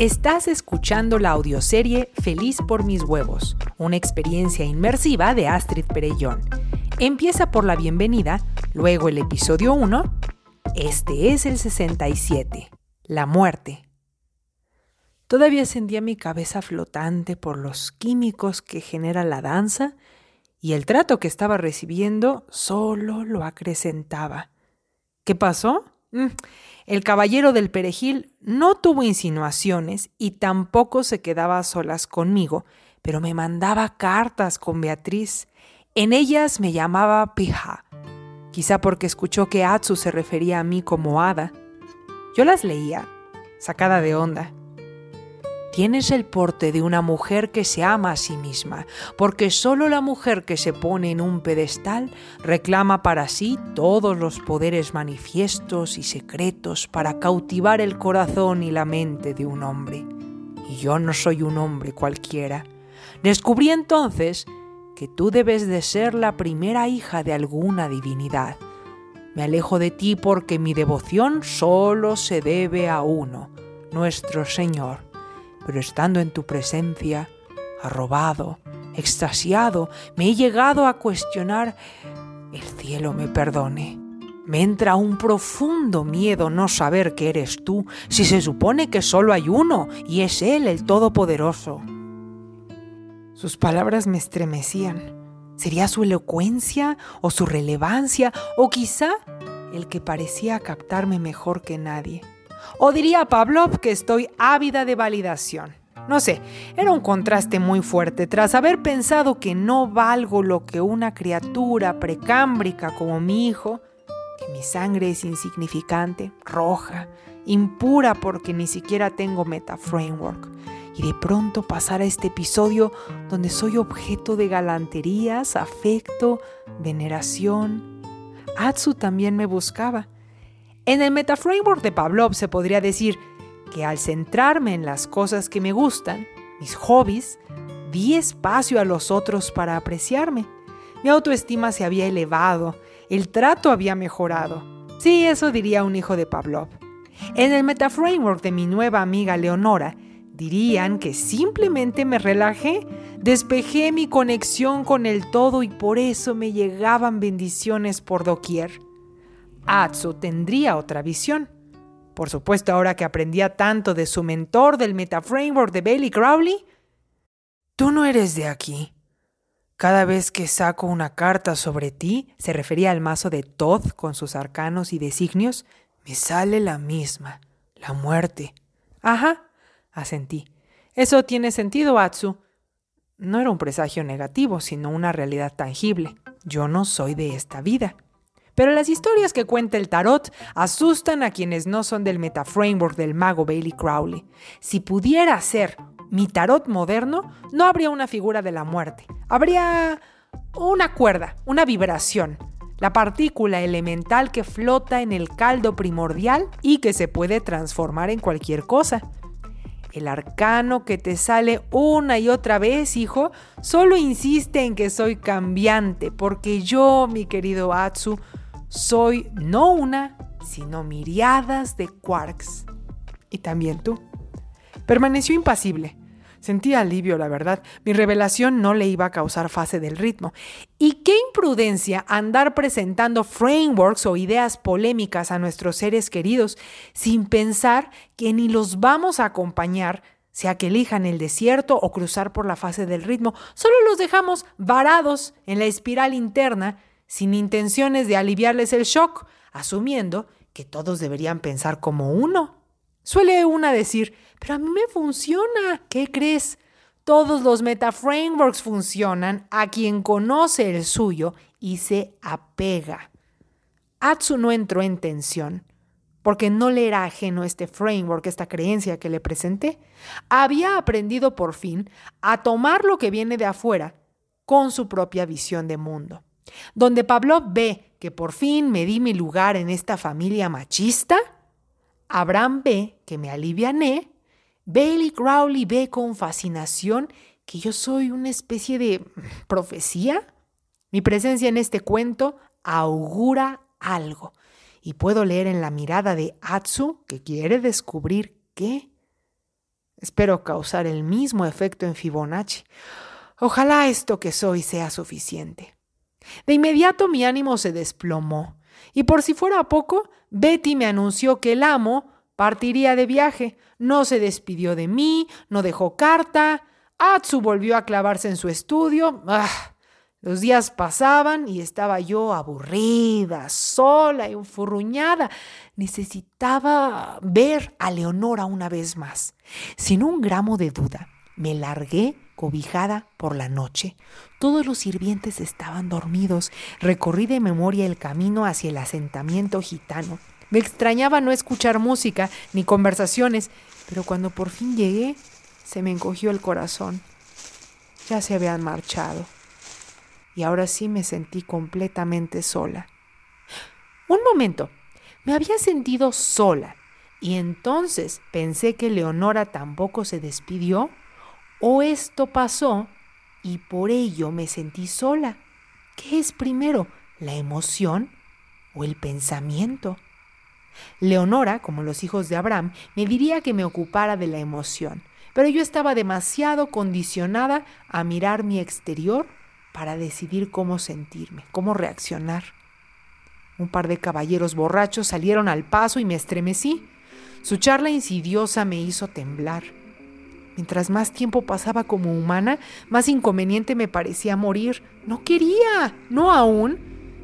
Estás escuchando la audioserie Feliz por mis huevos, una experiencia inmersiva de Astrid Perellón. Empieza por la bienvenida, luego el episodio 1. Este es el 67, la muerte. Todavía sentía mi cabeza flotante por los químicos que genera la danza y el trato que estaba recibiendo solo lo acrecentaba. ¿Qué pasó? Mm, el caballero del perejil no tuvo insinuaciones y tampoco se quedaba a solas conmigo, pero me mandaba cartas con Beatriz. En ellas me llamaba Pija, quizá porque escuchó que Atsu se refería a mí como hada. Yo las leía, sacada de onda, Tienes el porte de una mujer que se ama a sí misma, porque solo la mujer que se pone en un pedestal reclama para sí todos los poderes manifiestos y secretos para cautivar el corazón y la mente de un hombre. Y yo no soy un hombre cualquiera. Descubrí entonces que tú debes de ser la primera hija de alguna divinidad. Me alejo de ti porque mi devoción solo se debe a uno, nuestro Señor pero estando en tu presencia, arrobado, extasiado, me he llegado a cuestionar, el cielo me perdone. Me entra un profundo miedo no saber que eres tú, si se supone que solo hay uno, y es Él el Todopoderoso. Sus palabras me estremecían. ¿Sería su elocuencia o su relevancia o quizá el que parecía captarme mejor que nadie? O diría Pavlov que estoy ávida de validación. No sé, era un contraste muy fuerte tras haber pensado que no valgo lo que una criatura precámbrica como mi hijo, que mi sangre es insignificante, roja, impura porque ni siquiera tengo meta framework. Y de pronto pasar a este episodio donde soy objeto de galanterías, afecto, veneración. Atsu también me buscaba en el metaframework de Pavlov se podría decir que al centrarme en las cosas que me gustan, mis hobbies, di espacio a los otros para apreciarme. Mi autoestima se había elevado, el trato había mejorado. Sí, eso diría un hijo de Pavlov. En el metaframework de mi nueva amiga Leonora, dirían que simplemente me relajé, despejé mi conexión con el todo y por eso me llegaban bendiciones por doquier. Atsu tendría otra visión. Por supuesto, ahora que aprendía tanto de su mentor del metaframework de Bailey Crowley. Tú no eres de aquí. Cada vez que saco una carta sobre ti, se refería al mazo de Todd con sus arcanos y designios, me sale la misma, la muerte. Ajá, asentí. Eso tiene sentido, Atsu. No era un presagio negativo, sino una realidad tangible. Yo no soy de esta vida. Pero las historias que cuenta el tarot asustan a quienes no son del metaframework del mago Bailey Crowley. Si pudiera ser mi tarot moderno, no habría una figura de la muerte. Habría una cuerda, una vibración, la partícula elemental que flota en el caldo primordial y que se puede transformar en cualquier cosa. El arcano que te sale una y otra vez, hijo, solo insiste en que soy cambiante, porque yo, mi querido Atsu, soy no una, sino miriadas de quarks. Y también tú. Permaneció impasible. Sentía alivio, la verdad. Mi revelación no le iba a causar fase del ritmo. Y qué imprudencia andar presentando frameworks o ideas polémicas a nuestros seres queridos sin pensar que ni los vamos a acompañar, sea que elijan el desierto o cruzar por la fase del ritmo. Solo los dejamos varados en la espiral interna sin intenciones de aliviarles el shock, asumiendo que todos deberían pensar como uno. Suele una decir, pero a mí me funciona, ¿qué crees? Todos los metaframeworks funcionan a quien conoce el suyo y se apega. Atsu no entró en tensión, porque no le era ajeno este framework, esta creencia que le presenté. Había aprendido por fin a tomar lo que viene de afuera con su propia visión de mundo. Donde Pablo ve que por fin me di mi lugar en esta familia machista, Abraham ve que me aliviané, Bailey Crowley ve con fascinación que yo soy una especie de profecía. Mi presencia en este cuento augura algo y puedo leer en la mirada de Atsu que quiere descubrir qué. Espero causar el mismo efecto en Fibonacci. Ojalá esto que soy sea suficiente. De inmediato mi ánimo se desplomó, y por si fuera poco, Betty me anunció que el amo partiría de viaje. No se despidió de mí, no dejó carta. Atsu volvió a clavarse en su estudio. Ah, los días pasaban y estaba yo aburrida, sola y enfurruñada. Necesitaba ver a Leonora una vez más. Sin un gramo de duda, me largué cobijada por la noche. Todos los sirvientes estaban dormidos. Recorrí de memoria el camino hacia el asentamiento gitano. Me extrañaba no escuchar música ni conversaciones, pero cuando por fin llegué, se me encogió el corazón. Ya se habían marchado y ahora sí me sentí completamente sola. Un momento, me había sentido sola y entonces pensé que Leonora tampoco se despidió o esto pasó y por ello me sentí sola. ¿Qué es primero, la emoción o el pensamiento? Leonora, como los hijos de Abraham, me diría que me ocupara de la emoción, pero yo estaba demasiado condicionada a mirar mi exterior para decidir cómo sentirme, cómo reaccionar. Un par de caballeros borrachos salieron al paso y me estremecí. Su charla insidiosa me hizo temblar. Mientras más tiempo pasaba como humana, más inconveniente me parecía morir. No quería, no aún.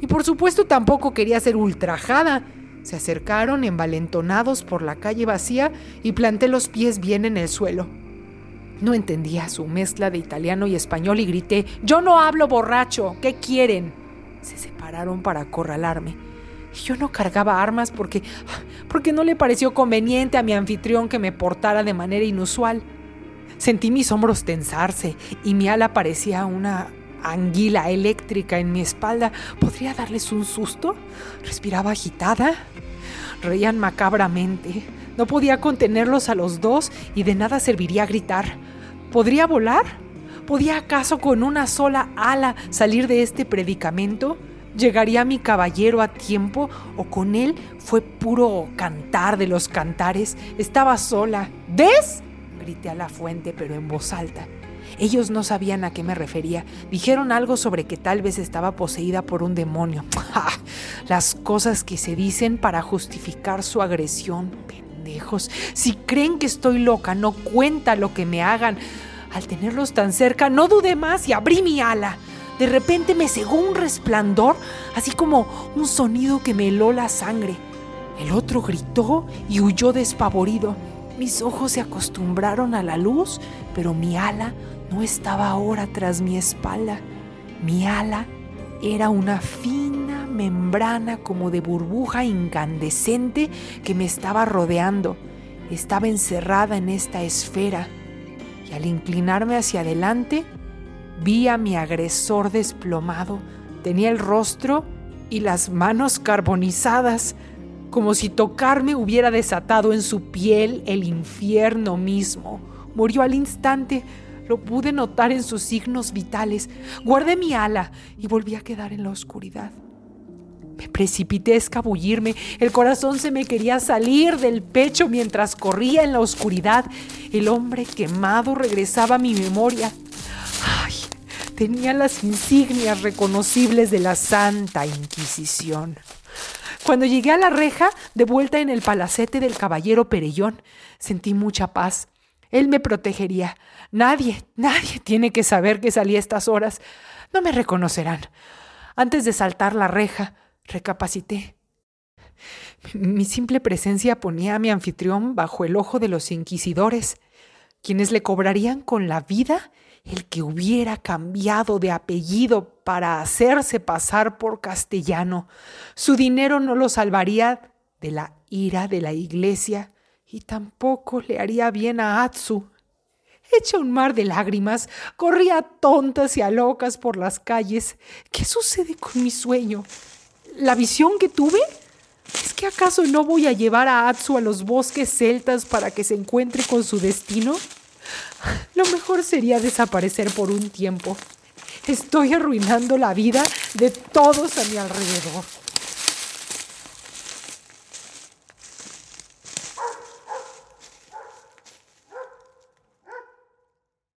Y por supuesto tampoco quería ser ultrajada. Se acercaron envalentonados por la calle vacía y planté los pies bien en el suelo. No entendía su mezcla de italiano y español y grité, yo no hablo borracho, ¿qué quieren? Se separaron para acorralarme. Yo no cargaba armas porque, porque no le pareció conveniente a mi anfitrión que me portara de manera inusual. Sentí mis hombros tensarse y mi ala parecía una anguila eléctrica en mi espalda. ¿Podría darles un susto? Respiraba agitada. Reían macabramente. No podía contenerlos a los dos y de nada serviría gritar. ¿Podría volar? ¿Podía acaso con una sola ala salir de este predicamento? ¿Llegaría mi caballero a tiempo o con él fue puro cantar de los cantares? Estaba sola. ¿Ves? Grité a la fuente, pero en voz alta. Ellos no sabían a qué me refería. Dijeron algo sobre que tal vez estaba poseída por un demonio. Las cosas que se dicen para justificar su agresión. Si creen que estoy loca, no cuenta lo que me hagan. Al tenerlos tan cerca, no dudé más y abrí mi ala. De repente me cegó un resplandor, así como un sonido que me heló la sangre. El otro gritó y huyó despavorido. Mis ojos se acostumbraron a la luz, pero mi ala no estaba ahora tras mi espalda. Mi ala era una fina membrana como de burbuja incandescente que me estaba rodeando. Estaba encerrada en esta esfera y al inclinarme hacia adelante vi a mi agresor desplomado. Tenía el rostro y las manos carbonizadas, como si tocarme hubiera desatado en su piel el infierno mismo. Murió al instante, lo pude notar en sus signos vitales. Guardé mi ala y volví a quedar en la oscuridad. Me precipité a escabullirme, el corazón se me quería salir del pecho mientras corría en la oscuridad. El hombre quemado regresaba a mi memoria. Ay, tenía las insignias reconocibles de la Santa Inquisición. Cuando llegué a la reja, de vuelta en el palacete del caballero Perellón, sentí mucha paz. Él me protegería. Nadie, nadie tiene que saber que salí a estas horas. No me reconocerán. Antes de saltar la reja, recapacité. Mi simple presencia ponía a mi anfitrión bajo el ojo de los inquisidores, quienes le cobrarían con la vida el que hubiera cambiado de apellido para hacerse pasar por castellano. Su dinero no lo salvaría de la ira de la iglesia y tampoco le haría bien a Atsu. Hecha un mar de lágrimas, corría tontas y a locas por las calles. ¿Qué sucede con mi sueño? ¿La visión que tuve? ¿Es que acaso no voy a llevar a Atsu a los bosques celtas para que se encuentre con su destino? Lo mejor sería desaparecer por un tiempo. Estoy arruinando la vida de todos a mi alrededor.